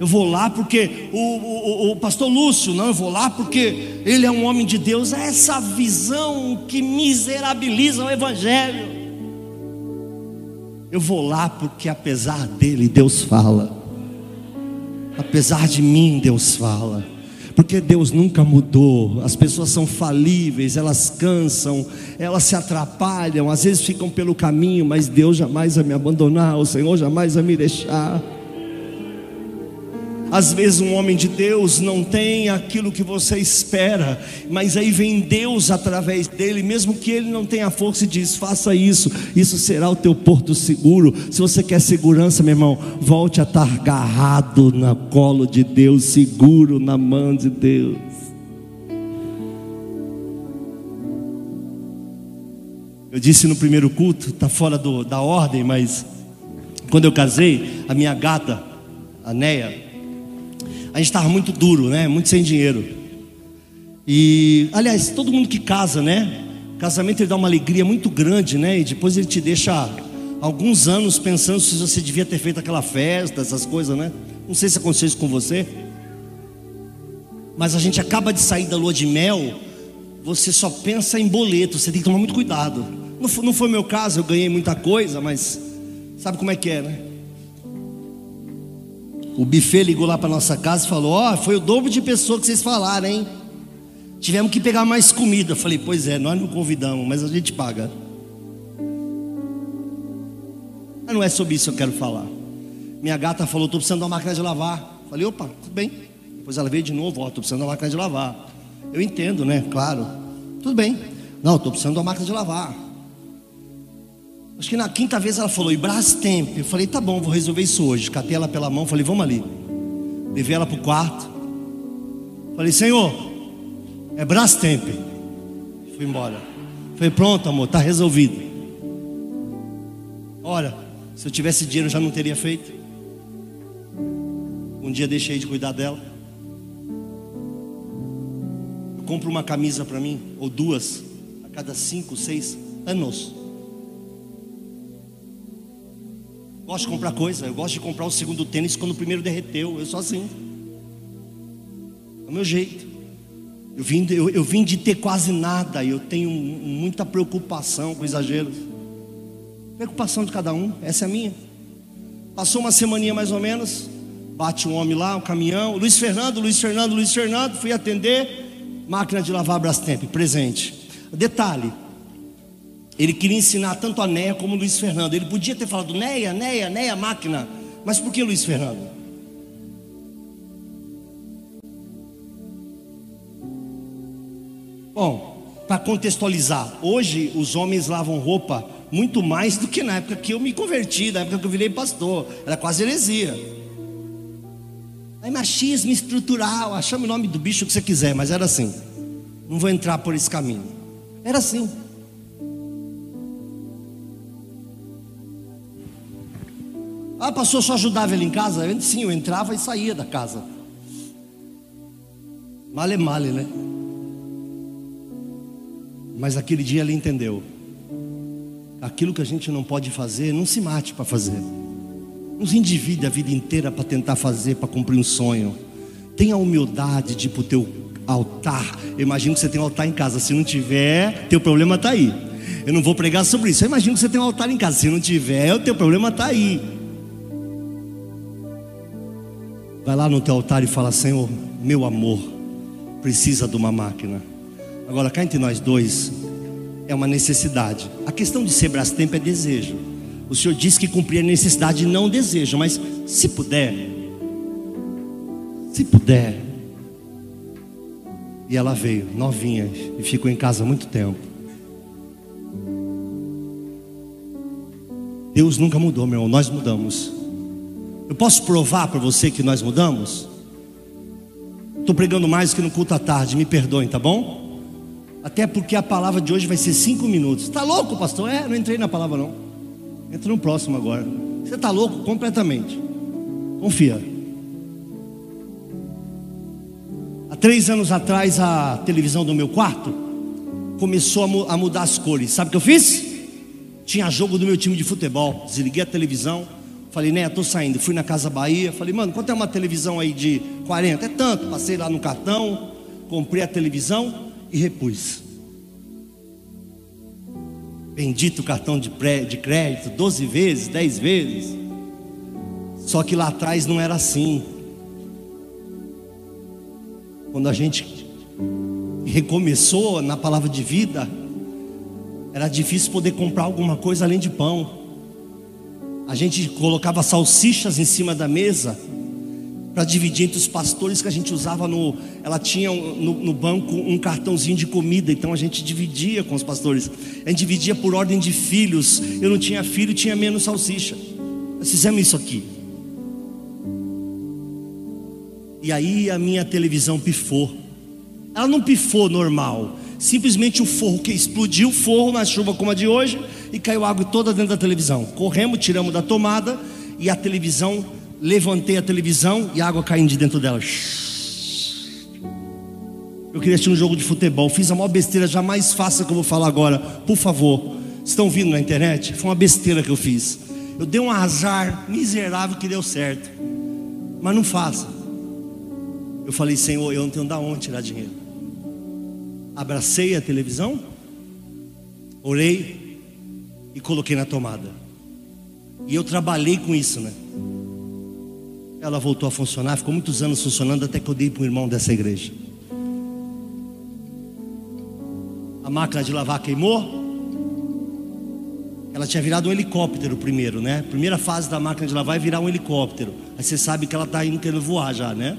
Eu vou lá porque o, o, o, pastor Lúcio, não, eu vou lá porque ele é um homem de Deus. É essa visão que miserabiliza o Evangelho. Eu vou lá porque apesar dele, Deus fala. Apesar de mim, Deus fala. Porque Deus nunca mudou. As pessoas são falíveis, elas cansam, elas se atrapalham, às vezes ficam pelo caminho, mas Deus jamais vai me abandonar, o Senhor jamais vai me deixar. Às vezes um homem de Deus não tem aquilo que você espera, mas aí vem Deus através dele, mesmo que ele não tenha força e diz: faça isso, isso será o teu porto seguro. Se você quer segurança, meu irmão, volte a estar agarrado na colo de Deus, seguro na mão de Deus. Eu disse no primeiro culto, está fora do, da ordem, mas quando eu casei, a minha gata, a Neia, a gente estava muito duro, né? Muito sem dinheiro. E, aliás, todo mundo que casa, né? Casamento ele dá uma alegria muito grande, né? E depois ele te deixa alguns anos pensando se você devia ter feito aquela festa, essas coisas, né? Não sei se aconteceu isso com você. Mas a gente acaba de sair da lua de mel, você só pensa em boleto, você tem que tomar muito cuidado. Não foi, não foi meu caso, eu ganhei muita coisa, mas sabe como é que é, né? O buffet ligou lá para nossa casa e falou: Ó, oh, foi o dobro de pessoa que vocês falaram, hein? Tivemos que pegar mais comida. Eu falei: Pois é, nós não convidamos, mas a gente paga. Mas não é sobre isso que eu quero falar. Minha gata falou: Estou precisando de uma máquina de lavar. Eu falei: Opa, tudo bem. Depois ela veio de novo: Ó, estou precisando de uma máquina de lavar. Eu entendo, né? Claro. Tudo bem. Não, estou precisando de uma máquina de lavar. Acho que na quinta vez ela falou, e Brastemp. Eu falei, tá bom, vou resolver isso hoje. Catei ela pela mão, falei, vamos ali. Levei ela para o quarto. Falei, Senhor, é Brastemp. Fui embora. Falei, pronto, amor, está resolvido. Olha, se eu tivesse dinheiro eu já não teria feito. Um dia deixei de cuidar dela. Eu compro uma camisa para mim, ou duas, a cada cinco, seis anos. Gosto de comprar coisa, eu gosto de comprar o segundo tênis quando o primeiro derreteu. Eu sou assim. É o meu jeito. Eu vim, eu, eu vim de ter quase nada, eu tenho muita preocupação com exageros. Preocupação de cada um, essa é a minha. Passou uma semaninha mais ou menos, bate um homem lá, um caminhão, Luiz Fernando, Luiz Fernando, Luiz Fernando, fui atender, máquina de lavar Brastemp, presente. Detalhe, ele queria ensinar tanto a Neia como o Luiz Fernando. Ele podia ter falado Neia, Neia, Neia, máquina. Mas por que Luiz Fernando? Bom, para contextualizar, hoje os homens lavam roupa muito mais do que na época que eu me converti, na época que eu virei pastor. Era quase heresia. Aí machismo estrutural, chame o nome do bicho que você quiser, mas era assim. Não vou entrar por esse caminho. Era assim. Ah, pastor, só ajudava ele em casa? Sim, eu entrava e saía da casa. Male male, né? Mas aquele dia ele entendeu. Aquilo que a gente não pode fazer, não se mate para fazer. Não se endivide a vida inteira para tentar fazer, para cumprir um sonho. Tenha humildade de ir para o teu altar. Eu imagino que você tem um altar em casa. Se não tiver, teu problema está aí. Eu não vou pregar sobre isso. Eu imagino que você tem um altar em casa. Se não tiver, o teu problema está aí. Vai lá no teu altar e fala: Senhor, meu amor, precisa de uma máquina. Agora, cá entre nós dois, é uma necessidade. A questão de ser tempo é desejo. O Senhor disse que cumprir a necessidade não desejo, mas se puder, se puder. E ela veio, novinha, e ficou em casa muito tempo. Deus nunca mudou, meu irmão, nós mudamos. Eu posso provar para você que nós mudamos? Estou pregando mais que no culto à tarde, me perdoem, tá bom? Até porque a palavra de hoje vai ser cinco minutos. Está louco, pastor? É, não entrei na palavra não. Entra no próximo agora. Você está louco completamente. Confia. Há três anos atrás a televisão do meu quarto começou a, mudar as cores. Sabe o que eu fiz? Tinha jogo do meu time de futebol. Desliguei a televisão. Falei, né, estou saindo. Fui na Casa Bahia. Falei, mano, quanto é uma televisão aí de 40? É tanto. Passei lá no cartão, comprei a televisão e repus. Bendito cartão de, pré, de crédito, 12 vezes, 10 vezes. Só que lá atrás não era assim. Quando a gente recomeçou na palavra de vida, era difícil poder comprar alguma coisa além de pão. A gente colocava salsichas em cima da mesa para dividir entre os pastores que a gente usava no. Ela tinha no, no, banco um cartãozinho de comida, então a gente dividia com os pastores. A gente dividia por ordem de filhos. Eu não tinha filho, tinha menos salsicha. Nós fizemos isso aqui. E aí a minha televisão pifou. Ela não pifou normal. Simplesmente o forro que explodiu forro na chuva como a de hoje e caiu água toda dentro da televisão. Corremos, tiramos da tomada e a televisão levantei a televisão e a água caindo de dentro dela. Eu queria assistir um jogo de futebol. Fiz a maior besteira, jamais faça que eu vou falar agora. Por favor. Estão vindo na internet? Foi uma besteira que eu fiz. Eu dei um azar miserável que deu certo. Mas não faça. Eu falei, Senhor, eu não tenho da onde tirar dinheiro. Abracei a televisão, orei e coloquei na tomada. E eu trabalhei com isso, né? Ela voltou a funcionar, ficou muitos anos funcionando até que eu dei para um irmão dessa igreja. A máquina de lavar queimou. Ela tinha virado um helicóptero primeiro, né? Primeira fase da máquina de lavar é virar um helicóptero. Aí você sabe que ela está indo querendo voar já, né?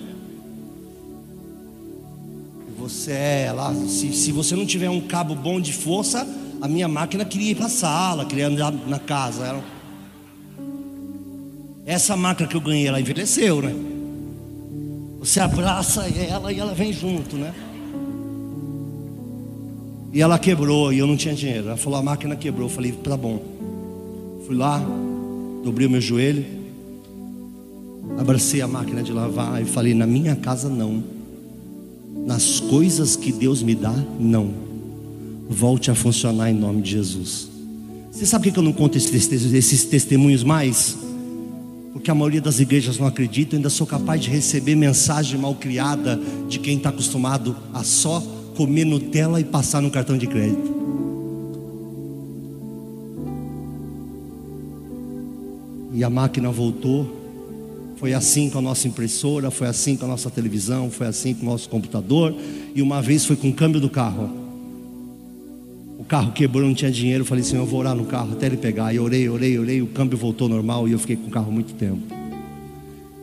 Você é lá, se, se você não tiver um cabo bom de força, a minha máquina queria ir para a sala, queria andar na casa. Era essa máquina que eu ganhei, ela envelheceu, né? Você abraça ela e ela vem junto, né? E ela quebrou e eu não tinha dinheiro. Ela falou: a máquina quebrou. Eu falei: tá bom. Fui lá, dobrei o meu joelho, abracei a máquina de lavar e falei: na minha casa não. Nas coisas que Deus me dá, não. Volte a funcionar em nome de Jesus. Você sabe por que eu não conto esses testemunhos mais? porque a maioria das igrejas não acredita, ainda sou capaz de receber mensagem mal criada de quem está acostumado a só comer Nutella e passar no cartão de crédito. E a máquina voltou. Foi assim com a nossa impressora, foi assim com a nossa televisão, foi assim com o nosso computador. E uma vez foi com o câmbio do carro carro quebrou, não tinha dinheiro. Falei assim: eu vou orar no carro até ele pegar. E orei, orei, orei. O câmbio voltou normal e eu fiquei com o carro muito tempo.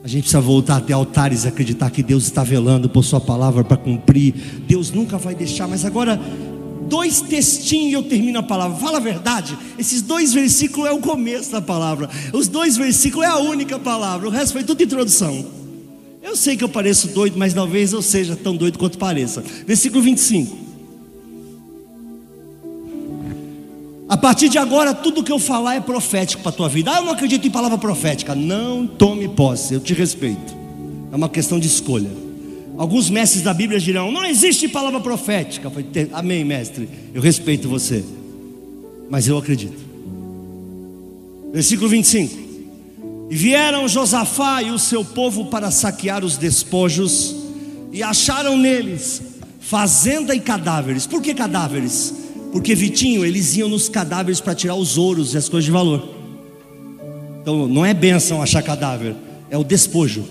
A gente precisa voltar até altares e acreditar que Deus está velando por Sua palavra para cumprir. Deus nunca vai deixar. Mas agora, dois textinhos e eu termino a palavra. Fala a verdade. Esses dois versículos é o começo da palavra. Os dois versículos é a única palavra. O resto foi tudo introdução. Eu sei que eu pareço doido, mas talvez eu seja tão doido quanto pareça. Versículo 25. A partir de agora, tudo que eu falar é profético para a tua vida. Ah, eu não acredito em palavra profética. Não tome posse, eu te respeito. É uma questão de escolha. Alguns mestres da Bíblia dirão: não existe palavra profética. Amém, mestre. Eu respeito você. Mas eu acredito. Versículo 25. E vieram Josafá e o seu povo para saquear os despojos e acharam neles fazenda e cadáveres. Por que cadáveres? Porque Vitinho, eles iam nos cadáveres para tirar os ouros e as coisas de valor. Então não é benção achar cadáver, é o despojo.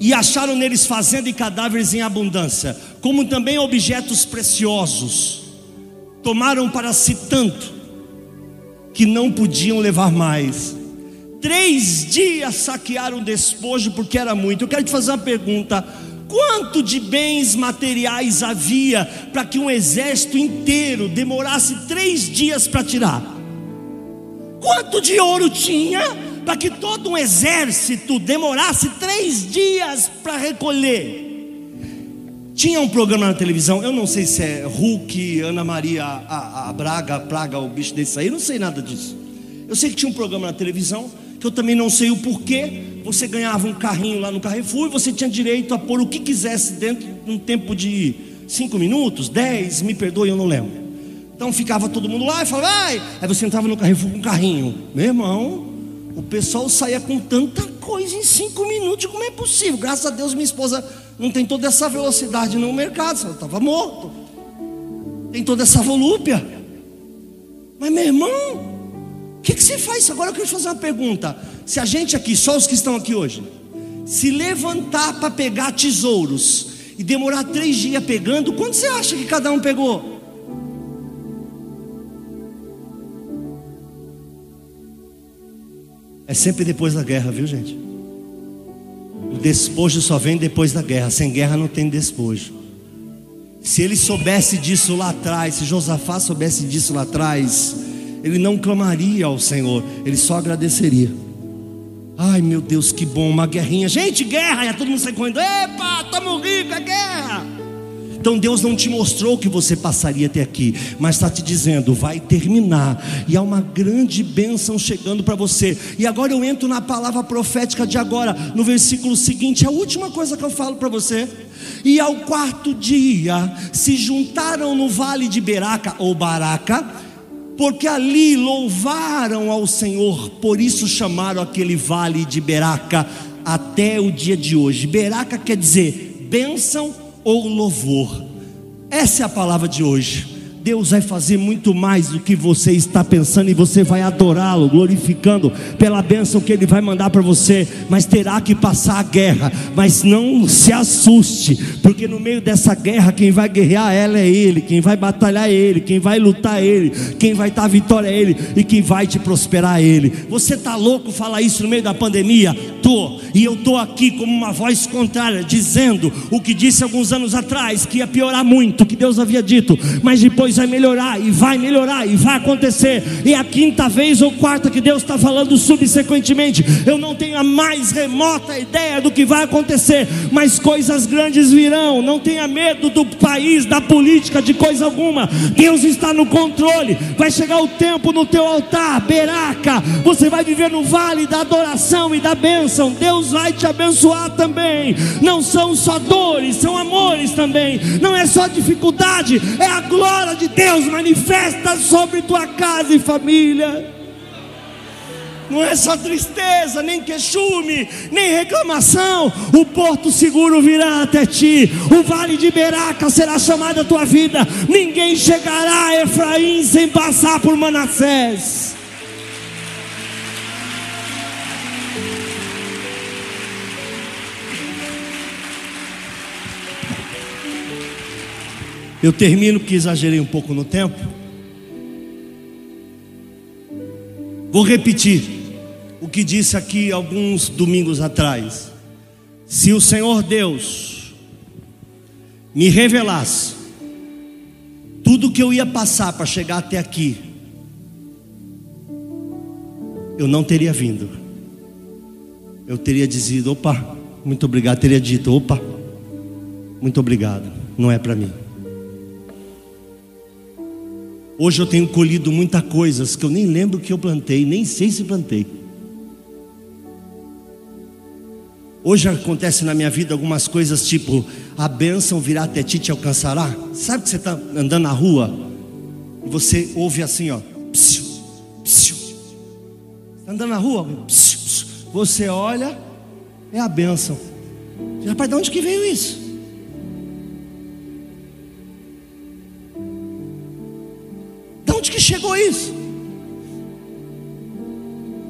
E acharam neles fazenda e cadáveres em abundância, como também objetos preciosos. Tomaram para si tanto que não podiam levar mais. Três dias saquearam o despojo porque era muito. Eu quero te fazer uma pergunta: quanto de bens materiais havia para que um exército inteiro demorasse três dias para tirar? Quanto de ouro tinha para que todo um exército demorasse três dias para recolher? Tinha um programa na televisão, eu não sei se é Hulk, Ana Maria, a, a Braga, Praga, o bicho desse aí, eu não sei nada disso. Eu sei que tinha um programa na televisão, que eu também não sei o porquê. Você ganhava um carrinho lá no Carrefour e você tinha direito a pôr o que quisesse dentro num tempo de cinco minutos, dez, me perdoe, eu não lembro. Então ficava todo mundo lá e falava, vai. Aí você entrava no Carrefour com um carrinho. Meu irmão, o pessoal saía com tanta coisa em cinco minutos, como é possível? Graças a Deus minha esposa não tem toda essa velocidade no mercado, ela estava morto. Tem toda essa volúpia. Mas meu irmão, o que, que você faz? Agora eu quero fazer uma pergunta. Se a gente aqui, só os que estão aqui hoje, se levantar para pegar tesouros e demorar três dias pegando, quanto você acha que cada um pegou? É sempre depois da guerra, viu gente? O despojo só vem depois da guerra. Sem guerra não tem despojo. Se ele soubesse disso lá atrás, se Josafá soubesse disso lá atrás, ele não clamaria ao Senhor, ele só agradeceria. Ai meu Deus, que bom, uma guerrinha. Gente, guerra! E todo mundo sai correndo. Epa, estamos ricos, é guerra! Então Deus não te mostrou que você passaria até aqui, mas está te dizendo, vai terminar, e há uma grande bênção chegando para você. E agora eu entro na palavra profética de agora, no versículo seguinte, a última coisa que eu falo para você. E ao quarto dia se juntaram no vale de Beraca ou Baraca, porque ali louvaram ao Senhor, por isso chamaram aquele vale de Beraca até o dia de hoje. Beraca quer dizer bênção ou louvor. Essa é a palavra de hoje. Deus vai fazer muito mais do que você está pensando e você vai adorá-lo, glorificando pela bênção que Ele vai mandar para você. Mas terá que passar a guerra. Mas não se assuste, porque no meio dessa guerra, quem vai guerrear ela é Ele, quem vai batalhar é Ele, quem vai lutar é Ele, quem vai dar vitória é Ele e quem vai te prosperar é Ele. Você está louco falar isso no meio da pandemia? Tô, e eu tô aqui como uma voz contrária, dizendo o que disse alguns anos atrás, que ia piorar muito, que Deus havia dito, mas depois vai melhorar, e vai melhorar, e vai acontecer. E a quinta vez ou quarta que Deus está falando subsequentemente, eu não tenho a mais remota ideia do que vai acontecer, mas coisas grandes virão. Não tenha medo do país, da política, de coisa alguma. Deus está no controle. Vai chegar o tempo no teu altar, Beraca. Você vai viver no vale da adoração e da bênção. Deus vai te abençoar também. Não são só dores, são amores também. Não é só dificuldade, é a glória de Deus manifesta sobre tua casa e família. Não é só tristeza, nem queixume, nem reclamação. O porto seguro virá até ti. O vale de Beraca será chamado a tua vida. Ninguém chegará a Efraim sem passar por Manassés. Eu termino porque exagerei um pouco no tempo. Vou repetir o que disse aqui alguns domingos atrás. Se o Senhor Deus me revelasse tudo que eu ia passar para chegar até aqui, eu não teria vindo. Eu teria dizido, opa, muito obrigado, teria dito, opa, muito obrigado, não é para mim. Hoje eu tenho colhido muitas coisas que eu nem lembro que eu plantei, nem sei se plantei. Hoje acontece na minha vida algumas coisas tipo a bênção virá até ti te alcançará. Sabe que você está andando na rua e você ouve assim, ó, psiu, psiu. Tá andando na rua, psiu, psiu. você olha, é a bênção. Rapaz, de onde que veio isso? Isso?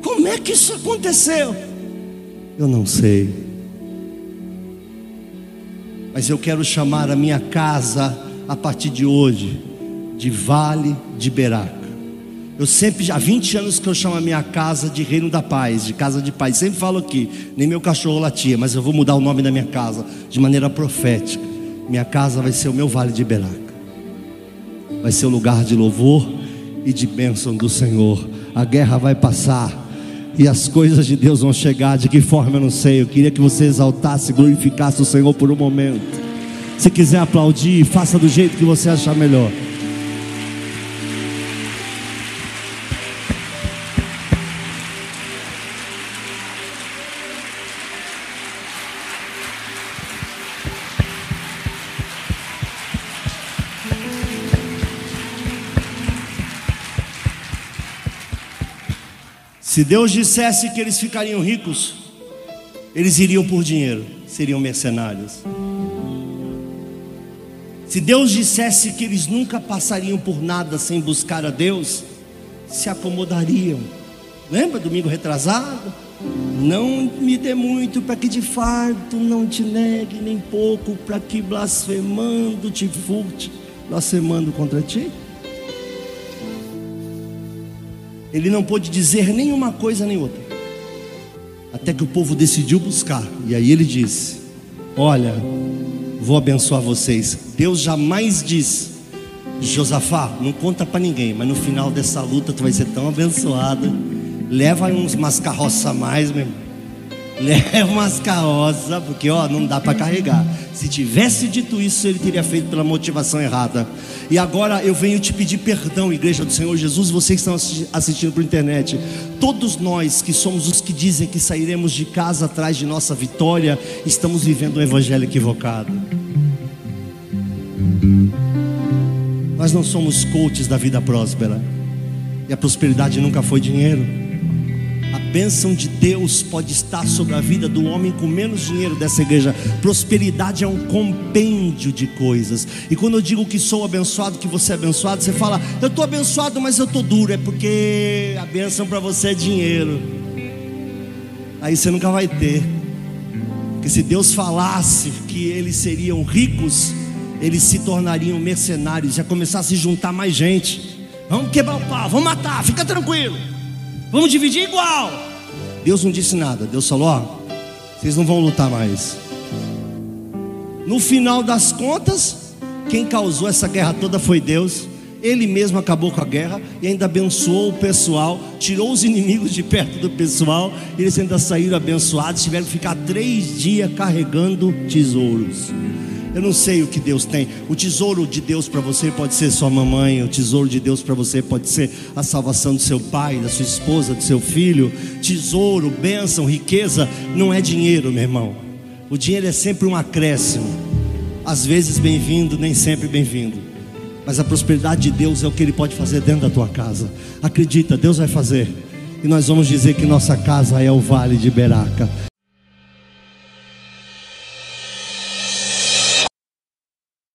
Como é que isso aconteceu? Eu não sei. Mas eu quero chamar a minha casa a partir de hoje de Vale de Beraca. Eu sempre, há 20 anos que eu chamo a minha casa de Reino da Paz, de Casa de Paz. Sempre falo aqui, nem meu cachorro latia, mas eu vou mudar o nome da minha casa de maneira profética. Minha casa vai ser o meu Vale de Beraca. Vai ser o lugar de louvor e de bênção do Senhor. A guerra vai passar e as coisas de Deus vão chegar. De que forma eu não sei. Eu queria que você exaltasse, glorificasse o Senhor por um momento. Se quiser aplaudir, faça do jeito que você achar melhor. Se Deus dissesse que eles ficariam ricos, eles iriam por dinheiro, seriam mercenários. Se Deus dissesse que eles nunca passariam por nada sem buscar a Deus, se acomodariam. Lembra domingo retrasado? Não me dê muito para que de farto não te negue, nem pouco para que blasfemando te furte, blasfemando contra ti. Ele não pôde dizer nenhuma coisa nem outra. Até que o povo decidiu buscar. E aí ele disse: Olha, vou abençoar vocês. Deus jamais diz: Josafá, não conta para ninguém, mas no final dessa luta tu vai ser tão abençoado. Leva uns, umas carroças a mais, meu irmão. Leva umas carroças, porque ó, não dá para carregar. Se tivesse dito isso, ele teria feito pela motivação errada. E agora eu venho te pedir perdão, igreja do Senhor Jesus, vocês que estão assistindo por internet. Todos nós que somos os que dizem que sairemos de casa atrás de nossa vitória, estamos vivendo um evangelho equivocado. Nós não somos coaches da vida próspera. E a prosperidade nunca foi dinheiro bênção de Deus pode estar sobre a vida do homem com menos dinheiro dessa igreja. Prosperidade é um compêndio de coisas. E quando eu digo que sou abençoado, que você é abençoado, você fala, eu estou abençoado, mas eu estou duro. É porque a bênção para você é dinheiro. Aí você nunca vai ter. Porque se Deus falasse que eles seriam ricos, eles se tornariam mercenários, ia começar a se juntar mais gente. Vamos quebrar o pau, vamos matar, fica tranquilo. Vamos dividir igual. Deus não disse nada. Deus falou: ó, vocês não vão lutar mais. No final das contas, quem causou essa guerra toda foi Deus. Ele mesmo acabou com a guerra e ainda abençoou o pessoal, tirou os <laughs> inimigos de perto do pessoal. Eles ainda saíram abençoados, tiveram que ficar três dias carregando tesouros. Eu não sei o que Deus tem. O tesouro de Deus para você pode ser sua mamãe, o tesouro de Deus para você pode ser a salvação do seu pai, da sua esposa, do seu filho. Tesouro, bênção, riqueza não é dinheiro, meu irmão. O dinheiro é sempre um acréscimo. Às vezes bem-vindo, nem sempre bem-vindo. Mas a prosperidade de Deus é o que Ele pode fazer dentro da tua casa. Acredita, Deus vai fazer. E nós vamos dizer que nossa casa é o vale de Beraca.